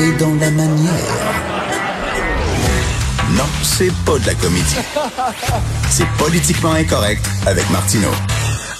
Dans la manière. Non, c'est pas de la comédie. C'est politiquement incorrect avec Martineau.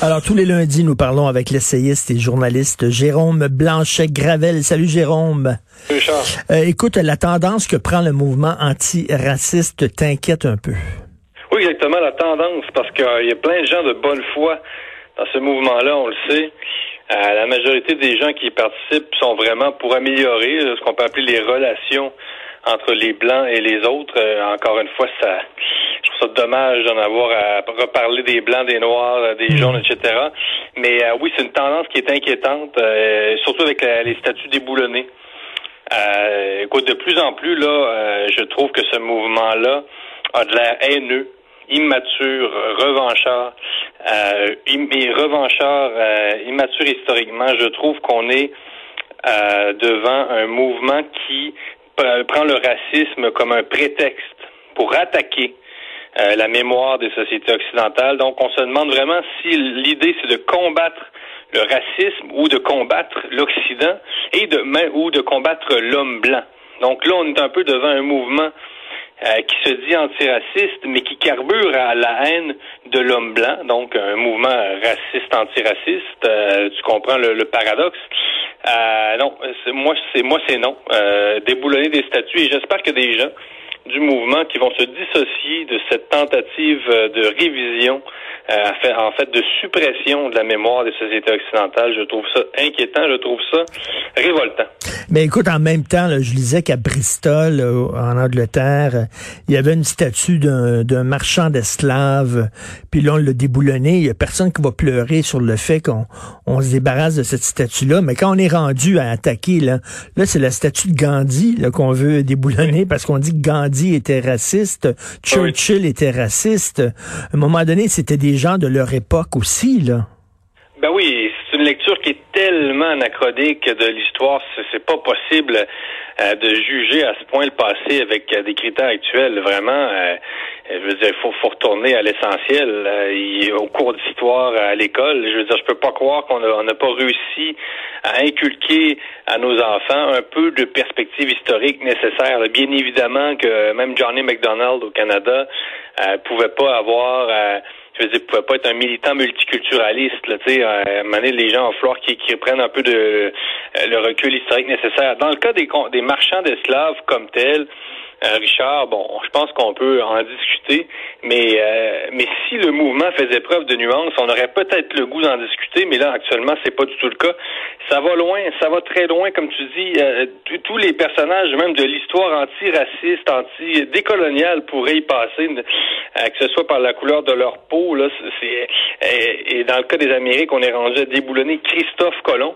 Alors, tous les lundis, nous parlons avec l'essayiste et journaliste Jérôme Blanchet-Gravel. Salut, Jérôme. Salut, Charles. Euh, écoute, la tendance que prend le mouvement antiraciste t'inquiète un peu. Oui, exactement, la tendance, parce qu'il y a plein de gens de bonne foi dans ce mouvement-là, on le sait. Euh, la majorité des gens qui y participent sont vraiment pour améliorer euh, ce qu'on peut appeler les relations entre les blancs et les autres. Euh, encore une fois, ça, je trouve ça dommage d'en avoir à reparler des blancs, des noirs, des jaunes, etc. Mais oui, c'est une tendance qui est inquiétante, surtout avec les statuts déboulonnés. écoute, de plus en plus, là, je trouve que ce mouvement-là a de l'air haineux immature, revanchard, euh, revanchard, euh, immature historiquement. Je trouve qu'on est euh, devant un mouvement qui prend le racisme comme un prétexte pour attaquer euh, la mémoire des sociétés occidentales. Donc, on se demande vraiment si l'idée c'est de combattre le racisme ou de combattre l'Occident et de ou de combattre l'homme blanc. Donc là, on est un peu devant un mouvement euh, qui se dit antiraciste, mais qui carbure à la haine de l'homme blanc, donc un mouvement raciste antiraciste. Euh, tu comprends le, paradoxe euh, Non, moi c'est moi c'est non. déboulonner des statuts et j'espère que des gens du mouvement qui vont se dissocier de cette tentative de révision euh, en fait de suppression de la mémoire des sociétés occidentales. Je trouve ça inquiétant, je trouve ça révoltant. Mais écoute, en même temps, je lisais qu'à Bristol, en Angleterre, il y avait une statue d'un marchand d'esclaves, puis là, on l'a déboulonné. Il y a personne qui va pleurer sur le fait qu'on on se débarrasse de cette statue-là. Mais quand on est rendu à attaquer, là, là c'est la statue de Gandhi qu'on veut déboulonner parce qu'on dit que Gandhi était raciste, Churchill était raciste. À un moment donné, c'était des gens de leur époque aussi, là. Ben oui, une lecture qui est tellement anachronique de l'histoire, c'est pas possible euh, de juger à ce point le passé avec euh, des critères actuels. Vraiment, euh, je veux dire, il faut, faut, retourner à l'essentiel. au cours d'histoire à l'école, je veux dire, je peux pas croire qu'on n'a pas réussi à inculquer à nos enfants un peu de perspective historique nécessaire. Bien évidemment que même Johnny McDonald au Canada pouvait pas avoir je veux dire, pouvait pas être un militant multiculturaliste, là, sais, à les gens en flore qui, qui prennent un peu de euh, le recul historique nécessaire. Dans le cas des, des marchands d'esclaves comme tels, euh, Richard, bon, je pense qu'on peut en discuter, mais euh, mais si le mouvement faisait preuve de nuance, on aurait peut-être le goût d'en discuter, mais là actuellement c'est pas du tout le cas. Ça va loin, ça va très loin, comme tu dis. Euh, tous les personnages, même de l'histoire anti-raciste, anti-décoloniale, pourraient y passer, que ce soit par la couleur de leur peau. Là, c'est et, dans le cas des Amériques, on est rendu à déboulonner Christophe Colomb.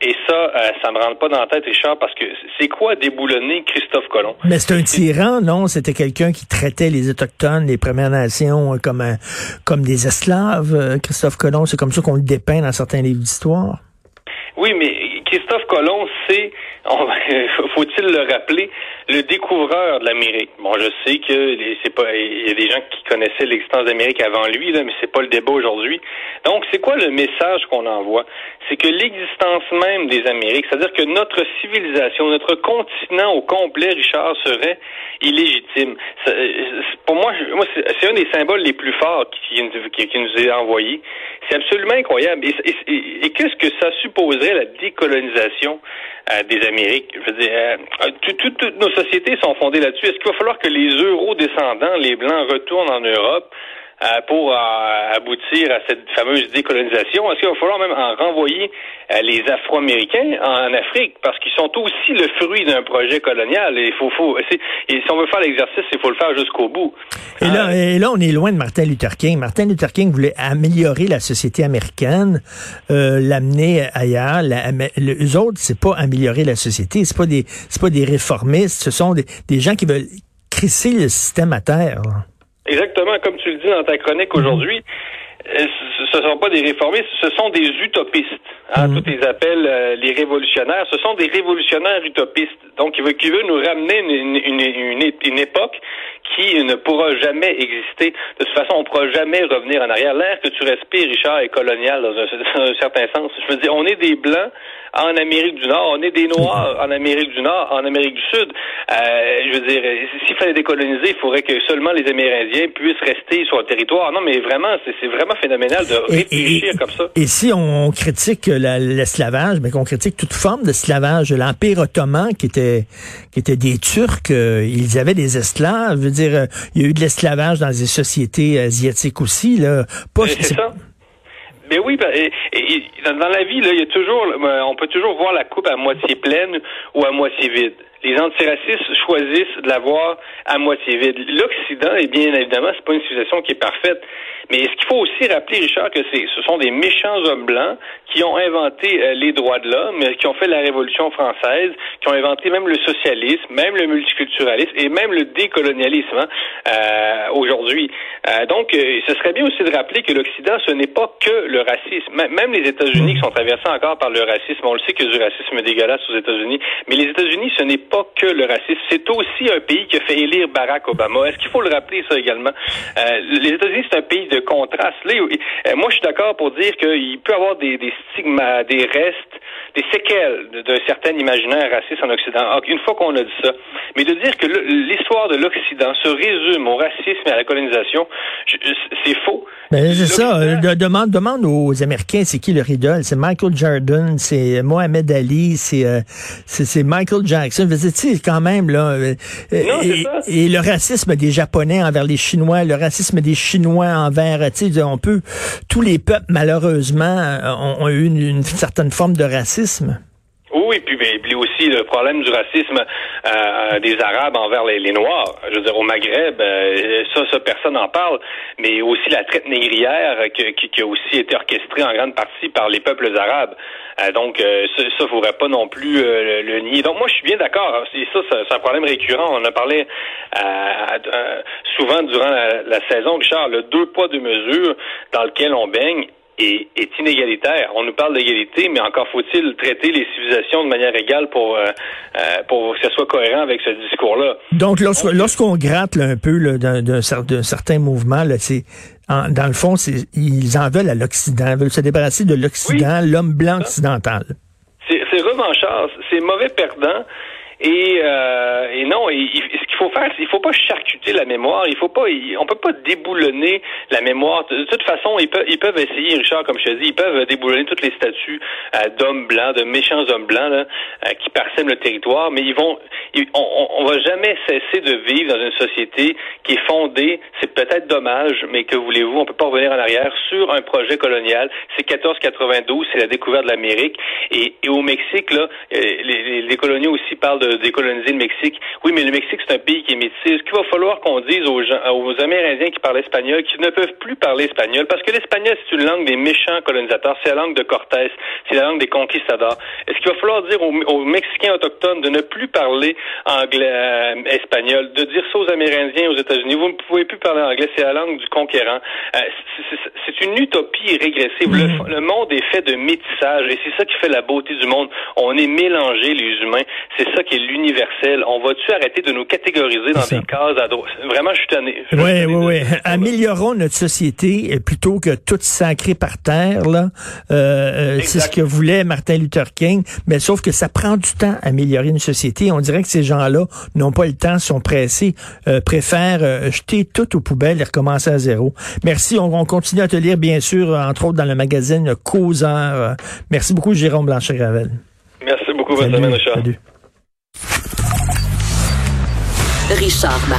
Et ça, euh, ça me rentre pas dans la tête, Richard, parce que c'est quoi déboulonner Christophe Colomb? Mais c'est un tyran, non? C'était quelqu'un qui traitait les Autochtones, les Premières Nations, euh, comme, comme des esclaves, euh, Christophe Colomb. C'est comme ça qu'on le dépeint dans certains livres d'histoire. Oui, mais Christophe Colomb, c'est, faut-il le rappeler, le découvreur de l'Amérique. Bon, je sais que c'est pas, il y a des gens qui connaissaient l'existence d'Amérique avant lui, là, mais c'est pas le débat aujourd'hui. Donc, c'est quoi le message qu'on envoie? C'est que l'existence même des Amériques, c'est-à-dire que notre civilisation, notre continent au complet, Richard, serait illégitime. pour moi, c'est un des symboles les plus forts qui, nous est envoyé. C'est absolument incroyable. Et, qu'est-ce que ça supposerait la décolonisation euh, des Amériques? Je veux dire, euh, toutes nos sociétés sont fondées là-dessus. Est-ce qu'il va falloir que les euro-descendants, les blancs, retournent en Europe euh, pour euh, aboutir à cette fameuse décolonisation? Est-ce qu'il va falloir même en renvoyer euh, les Afro-Américains en Afrique? Parce qu'ils sont aussi le fruit d'un projet colonial? Et il faut, faut et si on veut faire l'exercice, il faut le faire jusqu'au bout. Et là, et là, on est loin de Martin Luther King. Martin Luther King voulait améliorer la société américaine, l'amener ailleurs. La, eux autres, c'est pas améliorer la société, c'est pas des, c'est pas des réformistes, ce sont des, des gens qui veulent crisser le système à terre. Exactement, comme tu le dis dans ta chronique mhm. aujourd'hui, euh, ce ne sont pas des réformistes, ce sont des utopistes. Hein, mhm. Tous les appels euh, les révolutionnaires, ce sont des révolutionnaires utopistes. Donc, qui veut nous ramener une, une, une, une, époque qui ne pourra jamais exister. De toute façon, on ne pourra jamais revenir en arrière. L'air que tu respires, Richard, est colonial dans un, dans un certain sens. Je veux dire, on est des Blancs en Amérique du Nord. On est des Noirs en Amérique du Nord, en Amérique du Sud. Euh, je veux dire, s'il fallait décoloniser, il faudrait que seulement les Amérindiens puissent rester sur le territoire. Non, mais vraiment, c'est vraiment phénoménal de réfléchir comme ça. Et si on critique l'esclavage, mais qu'on critique toute forme d'esclavage, l'Empire ottoman qui était qui était des Turcs, euh, ils avaient des esclaves. Je veux dire, euh, il y a eu de l'esclavage dans les sociétés asiatiques aussi. Là. Pas, c'est. Mais oui, ben, dans la vie, y a toujours, euh, on peut toujours voir la coupe à moitié pleine ou à moitié vide. Les antiracistes choisissent de la voir à moitié vide. L'Occident, et bien évidemment, c'est pas une civilisation qui est parfaite, mais ce qu'il faut aussi rappeler, Richard, que ce sont des méchants hommes blancs qui ont inventé euh, les droits de l'homme, qui ont fait la Révolution française, qui ont inventé même le socialisme, même le multiculturalisme et même le décolonialisme hein, euh, aujourd'hui. Euh, donc, ce serait bien aussi de rappeler que l'Occident, ce n'est pas que le racisme. Même les États-Unis qui sont traversés encore par le racisme, on le sait que du racisme dégueulasse aux États-Unis, mais les États-Unis, ce n'est pas que le racisme. C'est aussi un pays qui a fait élire Barack Obama. Est-ce qu'il faut le rappeler ça également? Les États-Unis, c'est un pays de contraste. Là, moi, je suis d'accord pour dire qu'il peut y avoir des, des stigmas, des restes, des séquelles d'un certain imaginaire raciste en Occident. Une fois qu'on a dit ça, mais de dire que l'histoire de l'Occident se résume au racisme et à la colonisation, c'est faux. Ben, c'est ça. Euh, demande, demande aux Américains, c'est qui leur idole? C'est Michael Jordan, c'est Mohamed Ali, c'est euh, c'est Michael Jackson. Vous sais, quand même, là. Euh, non, et, ça. et le racisme des Japonais envers les Chinois, le racisme des Chinois envers, tu sais, on peut, tous les peuples, malheureusement, ont, eu une certaine forme de racisme. Oui, puis, ben, puis aussi le problème du racisme euh, des Arabes envers les, Noirs. Je veux dire, au Maghreb, euh, ça, ça, personne n'en parle, mais aussi la traite négrière qui, a aussi été orchestrée en grande partie par les peuples arabes. Euh, donc, ça, ça faudrait pas non plus le, nier. Donc, moi, je suis bien d'accord. Hein. Ça, c'est un problème récurrent. On a parlé souvent durant la, la saison, Richard, le deux poids, deux mesures dans lequel on baigne est, est, inégalitaire. On nous parle d'égalité, mais encore faut-il traiter les civilisations de manière égale pour, euh, euh pour que ce soit cohérent avec ce discours-là. Donc, lorsqu'on gratte un peu d'un certain mouvement, c'est dans le fond, ils en veulent à l'Occident, ils veulent se débarrasser de l'Occident, l'homme blanc occidental. C'est revanchard, c'est mauvais perdant. Et, euh, et non, ce qu'il faut faire, c'est il faut pas charcuter la mémoire. Il faut pas, on peut pas déboulonner la mémoire. De, toute façon, ils peuvent, ils peuvent essayer, Richard, comme je te dis, ils peuvent déboulonner toutes les statues euh, d'hommes blancs, de méchants hommes blancs là, euh, qui parsèment le territoire. Mais ils vont, on, on, va jamais cesser de vivre dans une société qui est fondée. C'est peut-être dommage, mais que voulez-vous, on peut pas revenir en arrière sur un projet colonial. C'est 1492, c'est la découverte de l'Amérique. Et, et, au Mexique, là, euh, les, les coloniaux aussi parlent de décoloniser le Mexique. Oui, mais le Mexique, c'est un pays qui est métis. Qu'il va falloir qu'on dise aux gens, aux Amérindiens qui parlent espagnol, qui ne peuvent plus parler espagnol, parce que l'espagnol, c'est une langue des méchants colonisateurs, c'est la langue de Cortés, c'est la langue des conquistadors. Est-ce qu'il va falloir dire aux, Mexicains autochtones de ne plus parler anglais, euh, espagnol, de dire ça aux Amérindiens aux États-Unis, vous ne pouvez plus parler anglais, c'est la langue du conquérant. Euh, c'est une utopie régressive. Le, le, monde est fait de métissage, et c'est ça qui fait la beauté du monde. On est mélangés, les humains. C'est ça qui l'universel. On va-tu arrêter de nous catégoriser dans des cases à droite? Vraiment, je suis tanné. Oui, oui, oui. Améliorons notre société euh, plutôt que tout sacré par terre. Là, euh, euh c'est ce que voulait Martin Luther King. Mais sauf que ça prend du temps à améliorer une société. On dirait que ces gens-là n'ont pas le temps, sont pressés, euh, préfèrent euh, jeter tout aux poubelles et recommencer à zéro. Merci. On, on, continue à te lire, bien sûr, entre autres dans le magazine Causeur. Merci beaucoup, Jérôme Blanchet-Gravel. Merci beaucoup. Semaine, Richard. Salut. Richard Martin.